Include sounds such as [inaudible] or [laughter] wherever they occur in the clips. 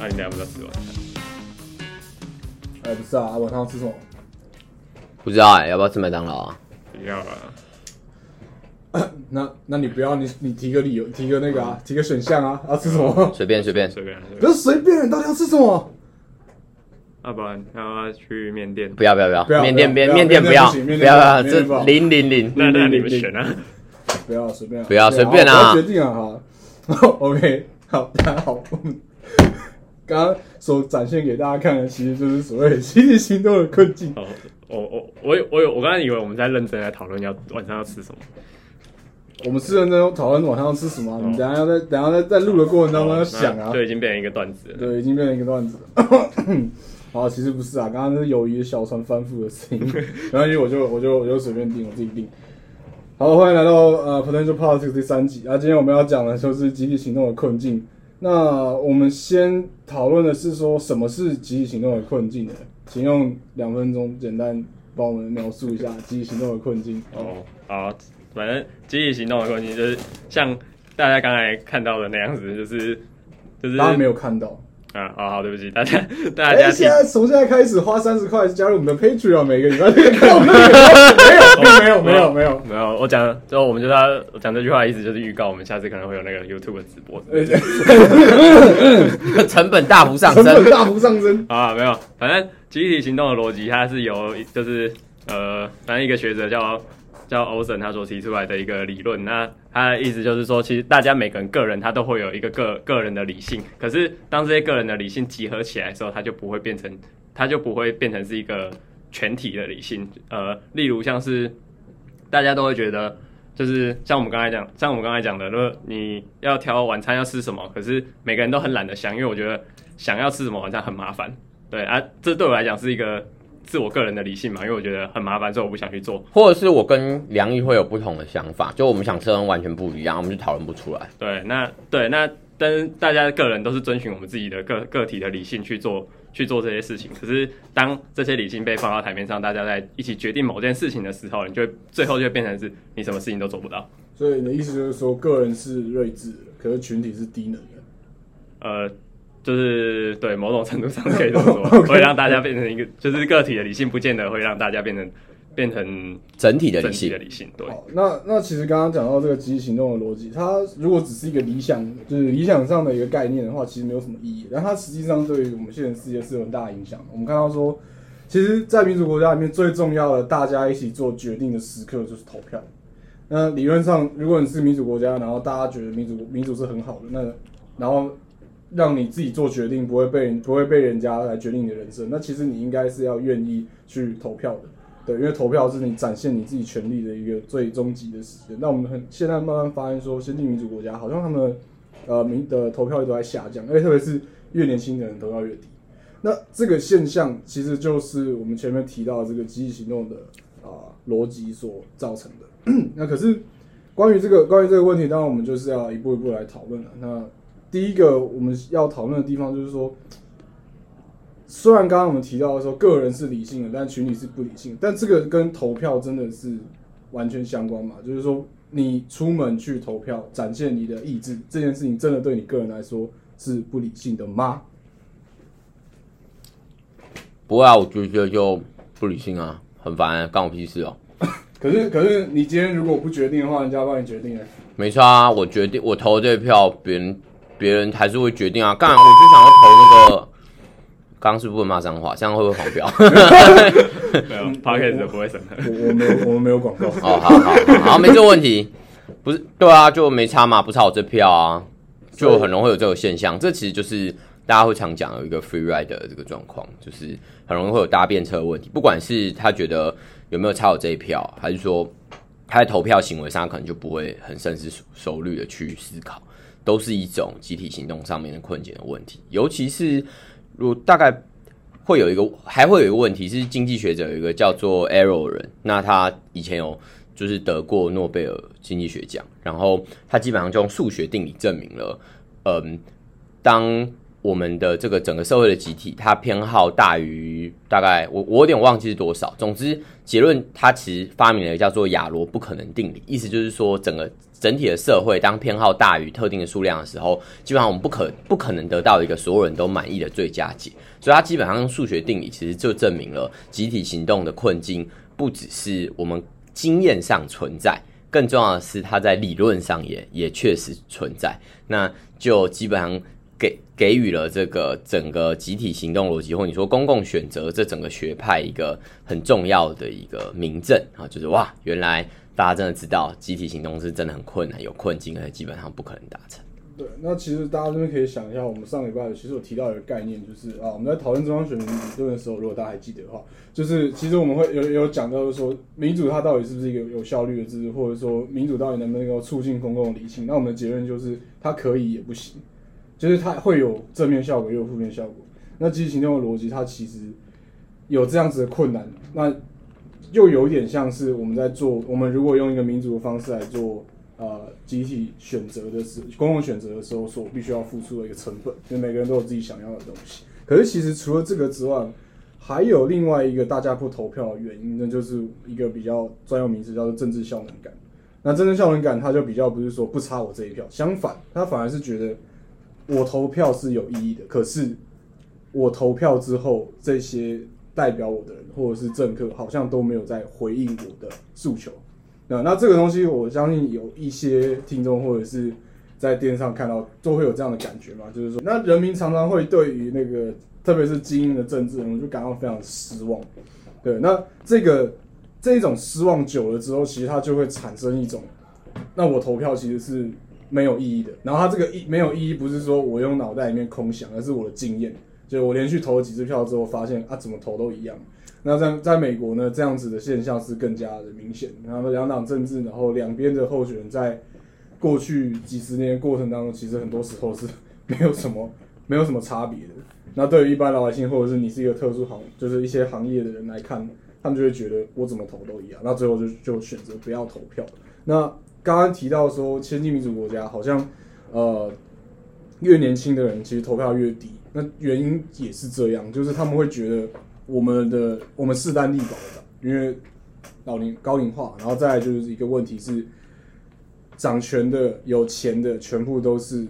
啊，你等下不知道吃晚餐？哎，不是啊，晚上要吃什么？不知道哎、要不要吃麦当劳啊？不要啊，[coughs] 那那你不要，你你提个理由，提个那个啊，提个选项啊，要吃什么？随便随便，随便随不便。是随便，你到底要吃什么？要不然要要去面店？不要不要不要，不要面店不要面店不要，面店不行面不要不要，店不行面店不好这零零零，那那你们选啊。不要随便啊，不要随便啊好我要决定啊，好，[laughs] OK，好，大家好，我们刚刚所展现给大家看的，其实就是所谓的集体行动的困境。哦，我我我有我有，我刚才以为我们在认真在讨论要晚上要吃什么。我们是认真讨论晚上要吃什么啊，你等下要在等下在在录的过程当中要想啊就已经变成一个段子了。对，已经变成一个段子了。[coughs] 好，其实不是啊，刚刚是友谊的小船翻覆的声音，然后因为我就我就我就随便定，我自己定。好，欢迎来到呃 Potential Politics 第三集啊，今天我们要讲的就是集体行动的困境。那我们先讨论的是说什么是集体行动的困境呢？请用两分钟简单帮我们描述一下集体行动的困境。哦，好，反正集体行动的困境就是像大家刚才看到的那样子，就是就是大家没有看到。啊，好好，对不起大家，[laughs] 大哎、家听现在从现在开始花三十块加入我们的 Patreon，每个礼拜 [laughs] 都可以看我们的没有，没有，没有，没有。没有，[laughs] 我讲之后我们就要我讲这句话的意思就是预告我们下次可能会有那个 YouTube 的直播。呃成本大幅上成本升，大幅上升。啊，没有，反正集体行动的逻辑，它是由就是呃，反正一个学者叫叫欧森他所提出来的一个理论。那他的意思就是说，其实大家每个人个人他都会有一个个个人的理性，可是当这些个人的理性集合起来的时候，它就不会变成，它就不会变成是一个全体的理性。呃，例如像是大家都会觉得。就是像我们刚才讲，像我们刚才讲的，如果你要挑晚餐要吃什么，可是每个人都很懒得想，因为我觉得想要吃什么晚餐很麻烦。对啊，这对我来讲是一个自我个人的理性嘛，因为我觉得很麻烦，所以我不想去做。或者是我跟梁毅会有不同的想法，就我们想吃的东西完全不一样，我们就讨论不出来。对，那对那但是大家个人都是遵循我们自己的个个体的理性去做去做这些事情。可是当这些理性被放到台面上，大家在一起决定某件事情的时候，你就会最后就会变成是你什么事情都做不到。所以你的意思就是说，个人是睿智的，可是群体是低能的。呃，就是对某种程度上可以这么说 [laughs] 会让大家变成一个，就是个体的理性，不见得会让大家变成变成整体的理性整体的，理性。对，好，那那其实刚刚讲到这个集体行动的逻辑，它如果只是一个理想，就是理想上的一个概念的话，其实没有什么意义。但它实际上对于我们现实世界是有很大影响的。我们看到说，其实，在民主国家里面最重要的，大家一起做决定的时刻就是投票。那理论上，如果你是民主国家，然后大家觉得民主民主是很好的，那然后让你自己做决定，不会被不会被人家来决定你的人生，那其实你应该是要愿意去投票的。对，因为投票是你展现你自己权利的一个最终极的时间。那我们很现在慢慢发现说，先进民主国家好像他们呃民的投票率都在下降，而且特别是越年轻的人投票越低。那这个现象其实就是我们前面提到的这个集体行动的啊逻辑所造成的。[clears throat] 那可是关于这个关于这个问题，当然我们就是要一步一步来讨论了。那第一个我们要讨论的地方就是说，虽然刚刚我们提到的说个人是理性的，但群体是不理性的，但这个跟投票真的是完全相关嘛？就是说，你出门去投票，展现你的意志，这件事情真的对你个人来说是不理性的吗？不会啊，我觉得就不理性啊，很烦、干我屁事哦。[laughs] 可是，可是你今天如果不决定的话，人家帮你决定了。没差啊，我决定我投这票，别人别人还是会决定啊。干，我就想要投那个，刚刚是不是骂脏话？这样会不会黄标？[laughs] 没有 p o c a s 不会审核。我我没有，我们没有广告。哦，好好好，好，没这个问题。不是，对啊，就没差嘛，不差我这票啊，就很容易会有这种现象。这其实就是大家会常讲有一个 free ride 的这个状况，就是很容易会有搭便车的问题。不管是他觉得有没有差我这一票，还是说他在投票行为上可能就不会很深思熟虑的去思考，都是一种集体行动上面的困境的问题。尤其是如大概会有一个，还会有一个问题是经济学者有一个叫做 Arrow 人，那他以前有就是得过诺贝尔经济学奖，然后他基本上就用数学定理证明了，嗯，当我们的这个整个社会的集体，它偏好大于大概我我有点忘记是多少。总之，结论它其实发明了叫做亚罗不可能定理，意思就是说，整个整体的社会当偏好大于特定的数量的时候，基本上我们不可不可能得到一个所有人都满意的最佳解。所以，它基本上用数学定理其实就证明了集体行动的困境不只是我们经验上存在，更重要的是它在理论上也也确实存在。那就基本上。给给予了这个整个集体行动逻辑，或你说公共选择这整个学派一个很重要的一个明证啊，就是哇，原来大家真的知道集体行动是真的很困难，有困境，而且基本上不可能达成。对，那其实大家这边可以想一下，我们上礼拜其实有提到一个概念，就是啊，我们在讨论中央选民理论的时候，如果大家还记得的话，就是其实我们会有有讲到说，民主它到底是不是一个有效率的制度，或者说民主到底能不能够促进公共理性？那我们的结论就是它可以也不行。就是它会有正面效果，也有负面效果。那集体行动的逻辑，它其实有这样子的困难。那又有点像是我们在做，我们如果用一个民主的方式来做，呃，集体选择的时，公共选择的时候，所必须要付出的一个成本。就每个人都有自己想要的东西。可是其实除了这个之外，还有另外一个大家不投票的原因，那就是一个比较专用名词，叫做政治效能感。那政治效能感，它就比较不是说不差我这一票，相反，它反而是觉得。我投票是有意义的，可是我投票之后，这些代表我的人或者是政客，好像都没有在回应我的诉求。那那这个东西，我相信有一些听众或者是在电视上看到，都会有这样的感觉嘛，就是说，那人民常常会对于那个，特别是精英的政治人物，就感到非常失望。对，那这个这种失望久了之后，其实它就会产生一种，那我投票其实是。没有意义的。然后它这个意没有意义，不是说我用脑袋里面空想，而是我的经验。就我连续投了几次票之后，发现啊，怎么投都一样。那在在美国呢，这样子的现象是更加的明显。然后两党政治，然后两边的候选人在过去几十年过程当中，其实很多时候是没有什么没有什么差别的。那对于一般老百姓，或者是你是一个特殊行，就是一些行业的人来看，他们就会觉得我怎么投都一样。那最后就就选择不要投票。那刚刚提到说，先进民主国家好像，呃，越年轻的人其实投票越低。那原因也是这样，就是他们会觉得我们的我们势单力薄的，因为老龄高龄化，然后再来就是一个问题是，掌权的有钱的全部都是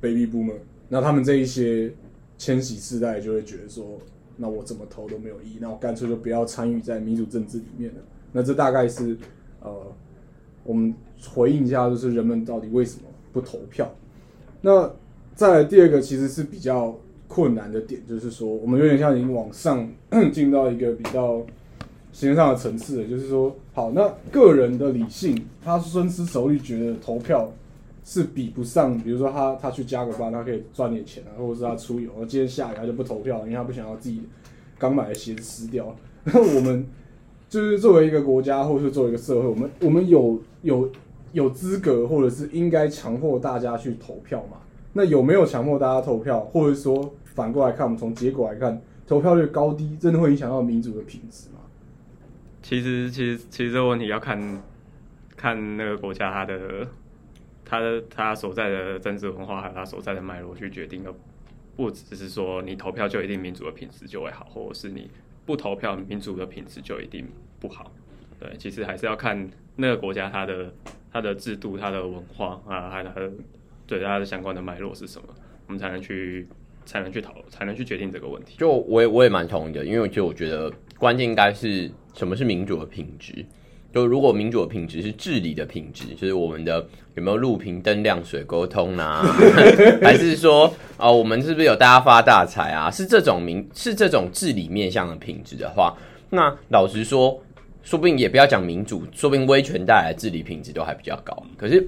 baby boomer，那他们这一些千禧世代就会觉得说，那我怎么投都没有意义，那我干脆就不要参与在民主政治里面了。那这大概是呃。我们回应一下，就是人们到底为什么不投票？那再来第二个，其实是比较困难的点，就是说，我们有点像已经往上 [clears throat] 进到一个比较形式上的层次了。就是说，好，那个人的理性，他深思熟虑，觉得投票是比不上，比如说他他去加个班，他可以赚点钱啊，或者是他出游，今天下雨他就不投票，因为他不想要自己刚买的鞋子湿掉。那我们。就是作为一个国家，或是作为一个社会，我们我们有有有资格，或者是应该强迫大家去投票嘛？那有没有强迫大家投票，或者说反过来看，我们从结果来看，投票率高低真的会影响到民主的品质吗？其实，其实，其实这个问题要看看那个国家它的它的它所在的政治文化，还有它所在的脉络去决定的，不只是说你投票就一定民主的品质就会好，或者是你。不投票，民主的品质就一定不好。对，其实还是要看那个国家它的它的制度、它的文化啊，还有它的对它的相关的脉络是什么，我们才能去才能去讨，才能去决定这个问题。就我也我也蛮同意的，因为就我觉得关键应该是什么是民主的品质。就如果民主的品质是治理的品质，就是我们的有没有路平灯亮水沟通啊，[laughs] 还是说啊，我们是不是有大家发大财啊？是这种民是这种治理面向的品质的话，那老实说，说不定也不要讲民主，说不定威权带来的治理品质都还比较高。可是，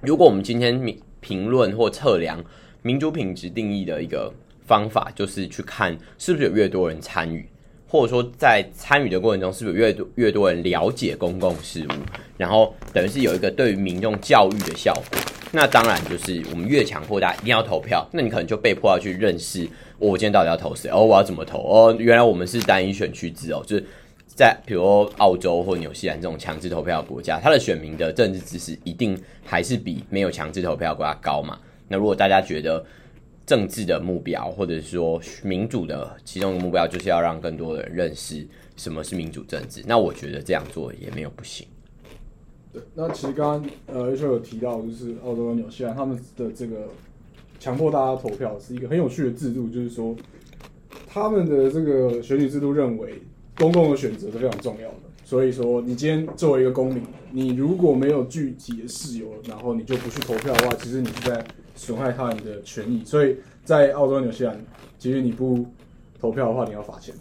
如果我们今天评论或测量民主品质定义的一个方法，就是去看是不是有越多人参与。或者说，在参与的过程中，是不是有越多越多人了解公共事务，然后等于是有一个对于民众教育的效果？那当然就是我们越强迫大家一定要投票，那你可能就被迫要去认识，我今天到底要投谁？哦，我要怎么投？哦，原来我们是单一选区制哦，就是在比如澳洲或纽西兰这种强制投票国家，他的选民的政治知识一定还是比没有强制投票国家高嘛？那如果大家觉得，政治的目标，或者说民主的其中一个目标，就是要让更多的人认识什么是民主政治。那我觉得这样做也没有不行。对，那其实刚刚呃，又有提到，就是澳洲跟纽西兰他们的这个强迫大家投票是一个很有趣的制度，就是说他们的这个选举制度认为公共的选择是非常重要的。所以说，你今天作为一个公民，你如果没有具体的事由，然后你就不去投票的话，其实你是在损害他人的权益。所以在澳洲、纽西兰，其实你不投票的话，你要罚钱。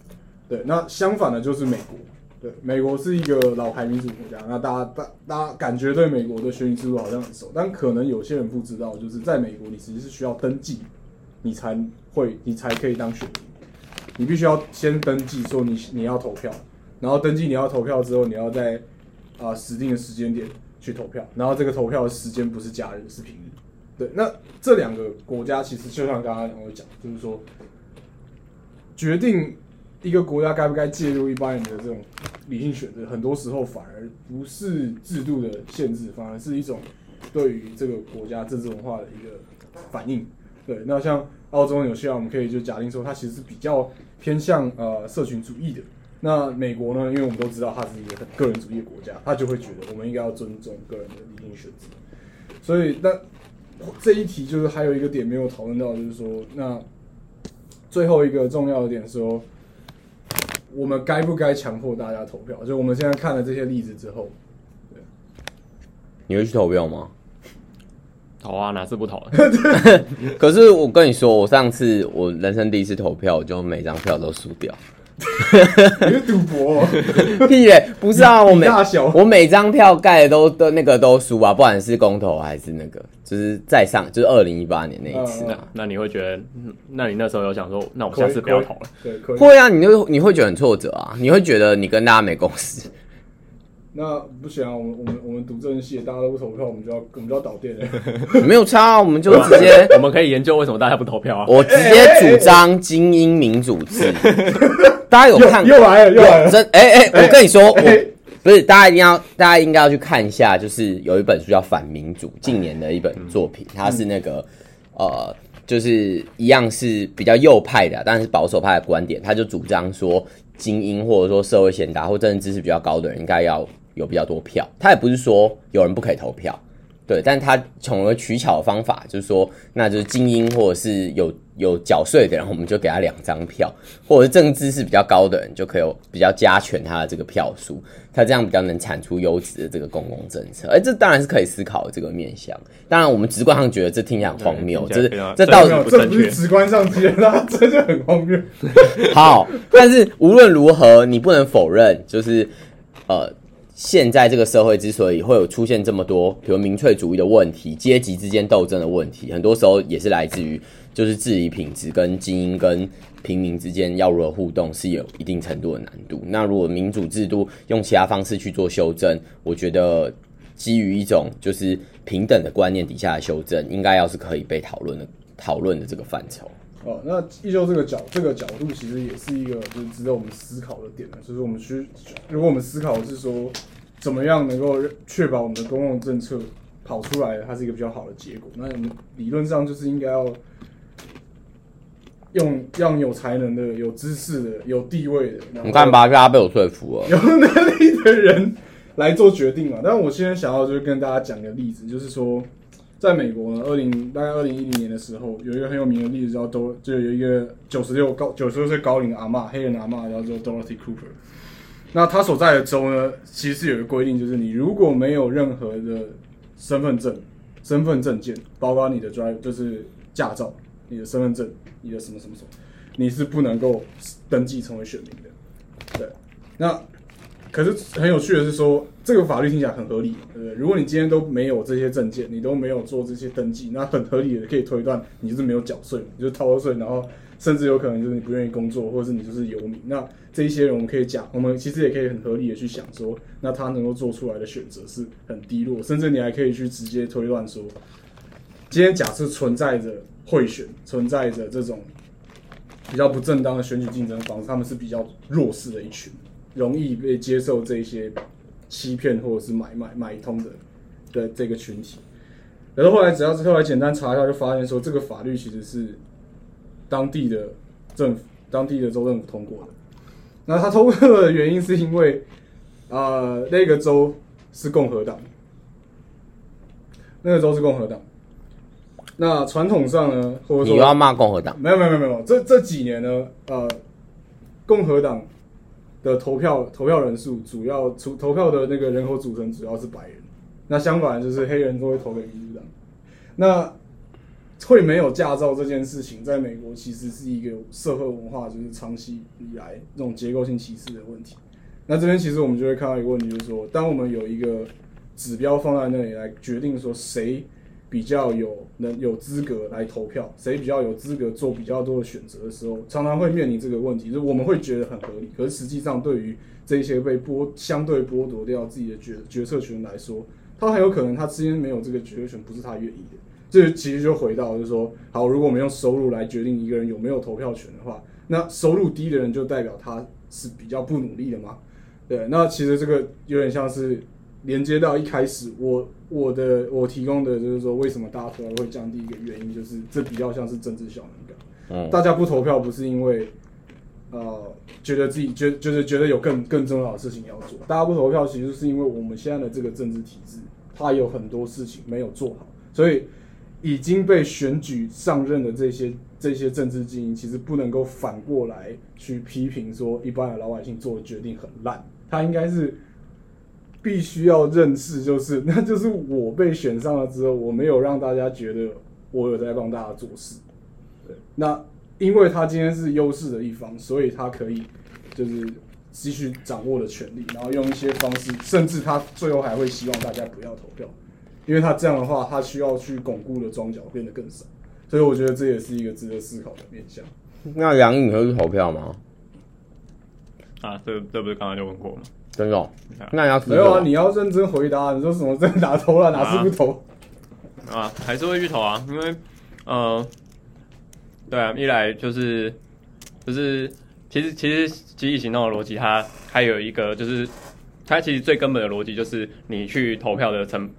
对，那相反的就是美国。对，美国是一个老牌民主国家，那大家大大家感觉对美国的选举制度好像很熟，但可能有些人不知道，就是在美国，你其实是需要登记，你才会你才可以当选民，你必须要先登记说你你要投票。然后登记你要投票之后，你要在啊指定的时间点去投票。然后这个投票的时间不是假日，是平日。对，那这两个国家其实就像刚刚我讲，就是说决定一个国家该不该介入一般人的这种理性选择，很多时候反而不是制度的限制，反而是一种对于这个国家政治文化的一个反应。对，那像澳洲、纽西兰，我们可以就假定说，它其实是比较偏向呃社群主义的。那美国呢？因为我们都知道它是一个很个人主义的国家，他就会觉得我们应该要尊重个人的理性选择。所以，那这一题就是还有一个点没有讨论到，就是说，那最后一个重要的点说，我们该不该强迫大家投票？就我们现在看了这些例子之后，对，你会去投票吗？投啊，哪次不投？[laughs] [laughs] 可是我跟你说，我上次我人生第一次投票，我就每张票都输掉。[laughs] 你是赌博？屁嘞！不是啊，我每大小我每张票盖的都都那个都输啊，不管是公投还是那个，就是在上，就是二零一八年那一次。那那你会觉得，那你那时候有想说，那我下次不要投了？对，可以。会啊，你就你会觉得很挫折啊，你会觉得你跟大家没共识。那不行啊，我们我们我们读政治系，大家都不投票，我们就要我们就要倒店了。[laughs] 没有差，啊我们就直接，[laughs] 我们可以研究为什么大家不投票啊？我直接主张精英民主制。[laughs] 大家有看？又来了，又来了！真哎哎，我跟你说，我不是大家一定要，大家应该要去看一下，就是有一本书叫《反民主》，近年的一本作品，它是那个呃，就是一样是比较右派的，但是保守派的观点，他就主张说，精英或者说社会贤达或政治知识比较高的人，应该要有比较多票。他也不是说有人不可以投票。对，但他从而取巧的方法就是说，那就是精英或者是有有缴税的人，我们就给他两张票，或者是政治是比较高的人，就可以比较加权他的这个票数，他这样比较能产出优质的这个公共政策。哎，这当然是可以思考的这个面向。当然，我们直观上觉得这听起来很荒谬，这是这到底这不是直观上觉得，这就很荒谬。好，但是无论如何，你不能否认，就是呃。现在这个社会之所以会有出现这么多，比如民粹主义的问题、阶级之间斗争的问题，很多时候也是来自于就是治理品质跟精英跟平民之间要如何互动是有一定程度的难度。那如果民主制度用其他方式去做修正，我觉得基于一种就是平等的观念底下的修正，应该要是可以被讨论的讨论的这个范畴。哦，那依旧这个角这个角度，其实也是一个就是值得我们思考的点就是我们需，如果我们思考是说，怎么样能够确保我们的公共政策跑出来，它是一个比较好的结果。那我们理论上就是应该要用让有才能的、有知识的、有地位的，你看吧，大家被我说服了，有能力的人来做决定嘛。但我现在想要就是跟大家讲一个例子，就是说。在美国呢，二零大概二零一零年的时候，有一个很有名的例子叫都，就有一个九十六高九十六岁高龄的阿妈，黑人阿妈叫做 Dorothy Cooper。那他所在的州呢，其实有一个规定，就是你如果没有任何的身份证、身份证件，包括你的 drive 就是驾照、你的身份证、你的什么什么什么，你是不能够登记成为选民的。对，那。可是很有趣的是说，这个法律听起来很合理，对不对？如果你今天都没有这些证件，你都没有做这些登记，那很合理的可以推断你就是没有缴税，你就是逃了税，然后甚至有可能就是你不愿意工作，或者是你就是游民。那这一些人我们可以讲，我们其实也可以很合理的去想说，那他能够做出来的选择是很低落，甚至你还可以去直接推断说，今天假设存在着贿选，存在着这种比较不正当的选举竞争方式，他们是比较弱势的一群。容易被接受这些欺骗或者是买卖买通的的这个群体，然后后来只要是后来简单查一下，就发现说这个法律其实是当地的政府、当地的州政府通过的。那他通过的原因是因为，呃，那个州是共和党，那个州是共和党。那传统上呢，或者说你要骂共和党？没有没有没有没有，这这几年呢，呃，共和党的投票投票人数主要投投票的那个人口组成主要是白人，那相反就是黑人都会投给民主党。那会没有驾照这件事情，在美国其实是一个社会文化就是长期以来这种结构性歧视的问题。那这边其实我们就会看到一个问题，就是说，当我们有一个指标放在那里来决定说谁比较有能有资格来投票，谁比较有资格做比较多的选择的时候，常常会面临这个问题，就是我们会觉得很合理，可是实际上对于这些被剥相对剥夺掉自己的决决策权来说，他很有可能他之间没有这个决策权，不是他愿意的。这其实就回到就是说，好，如果我们用收入来决定一个人有没有投票权的话，那收入低的人就代表他是比较不努力的吗？对，那其实这个有点像是连接到一开始我我的我提供的就是说，为什么大家投票会降低一个原因，就是这比较像是政治效能感。嗯，大家不投票不是因为呃觉得自己觉就是觉得有更更重要的事情要做，大家不投票其实是因为我们现在的这个政治体制，它有很多事情没有做好，所以已经被选举上任的这些这些政治精英，其实不能够反过来去批评说一般的老百姓做的决定很烂，他应该是。必须要认识，就是 [laughs] 那就是我被选上了之后，我没有让大家觉得我有在帮大家做事。对，那因为他今天是优势的一方，所以他可以就是继续掌握的权利，然后用一些方式，甚至他最后还会希望大家不要投票，因为他这样的话，他需要去巩固的庄脚变得更少。所以我觉得这也是一个值得思考的面向。那杨颖会去投票吗？啊，这这不是刚刚就问过吗？真的哦？那你要没有啊？你要认真回答。你说什么真打投了，哪次不投？啊，还是会去投啊，因为呃，对啊，一来就是就是其实其实集体行动的逻辑，它还有一个就是它其实最根本的逻辑就是你去投票的成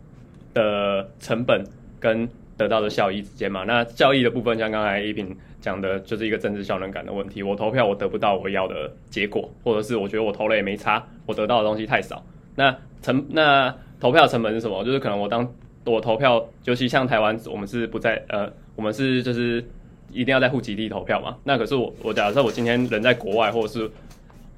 的成本跟得到的效益之间嘛。那效益的部分，像刚才一平讲的，就是一个政治效能感的问题。我投票，我得不到我要的结果，或者是我觉得我投了也没差，我得到的东西太少。那成那投票成本是什么？就是可能我当我投票，尤其像台湾，我们是不在呃，我们是就是一定要在户籍地投票嘛。那可是我我假设我今天人在国外，或者是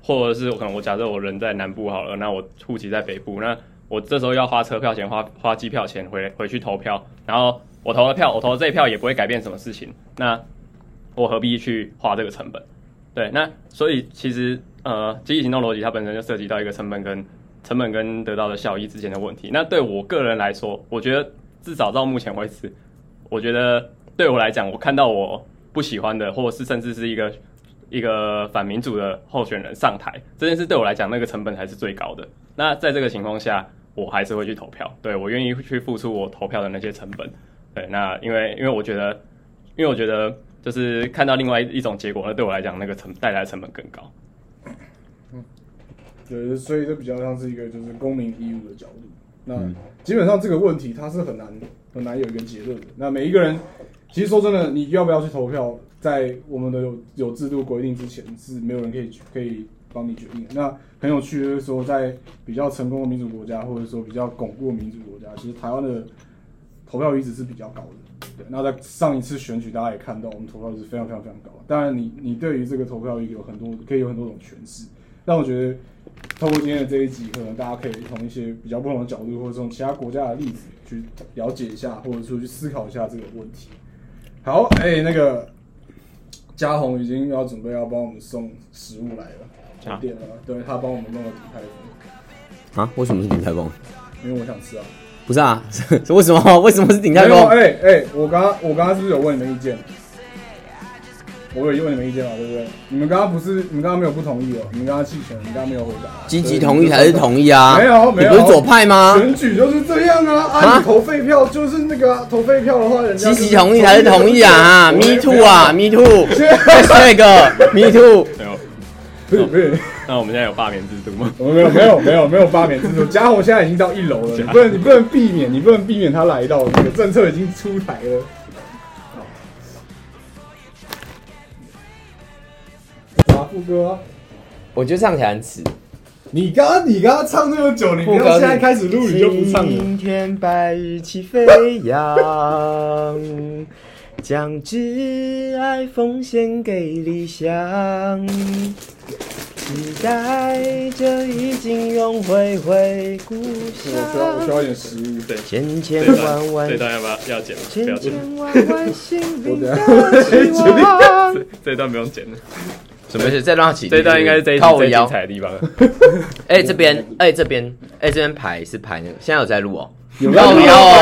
或者是我可能我假设我人在南部好了，那我户籍在北部，那我这时候要花车票钱、花花机票钱回回去投票，然后我投了票，我投了这一票也不会改变什么事情，那我何必去花这个成本？对，那所以其实呃，集体行动逻辑它本身就涉及到一个成本跟成本跟得到的效益之间的问题。那对我个人来说，我觉得至少到目前为止，我觉得对我来讲，我看到我不喜欢的，或者是甚至是一个一个反民主的候选人上台，这件事对我来讲，那个成本还是最高的。那在这个情况下，我还是会去投票，对我愿意去付出我投票的那些成本。对，那因为因为我觉得，因为我觉得就是看到另外一种结果，那对我来讲，那个成带来的成本更高。嗯对，所以这比较像是一个就是公民义务的角度。那基本上这个问题它是很难很难有一个结论的。那每一个人，其实说真的，你要不要去投票，在我们的有有制度规定之前，是没有人可以可以帮你决定的。那很有趣的就是说，在比较成功的民主国家，或者说比较巩固的民主国家，其实台湾的投票率值是比较高的。对，那在上一次选举，大家也看到，我们投票率是非常非常非常高。当然你，你对于这个投票率有很多可以有很多种诠释。但我觉得，透过今天的这一集，可能大家可以从一些比较不同的角度，或者从其他国家的例子去了解一下，或者说去思考一下这个问题。好，哎、那个嘉宏已经要准备要帮我们送食物来了，啊点了，对他帮我们弄了底泰丰，啊？为什么是鼎泰丰？因为我想吃啊。不是啊，是 [laughs] 为什么？[laughs] 为什么是顶泰没有，丰？哎、哎、我刚刚我刚刚是不是有问你们意见？我有问你们意见嘛，对不对？你们刚刚不是，你们刚刚没有不同意哦，你们刚刚弃权，你们刚刚没有回答。积极同意才是同意啊！没有没有你不是左派吗？选举就是这样啊！啊，投废票就是那个、啊、投废票的话，人家积极同意才是同意啊！Me too 啊！Me too！现再说一个 Me too！不是不是，那我们现在有罢免制度吗？[laughs] 我们没有没有没有没有罢免制度。嘉宏现在已经到一楼了，[laughs] 你不能你不能避免，你不能避免他来到，这个政策已经出台了。副歌啊。我觉得唱起来很耻。你刚刚你刚刚唱那么久，你不要现在开始录你就不唱了。今天白日起飞扬，将挚爱奉献给理想，期待着已经永回回故我需要我需乡。要一点食物。对，千千这万万段这段要不要要剪？不千要剪，千万万心灵的希望。这这段不用剪了。什么事？再让他起。这段应该是这一集靠我腰最精。彩的地方了。哎、这边，哎、这边，哎、这边排是排那个，现在有在录哦。有靠腰哦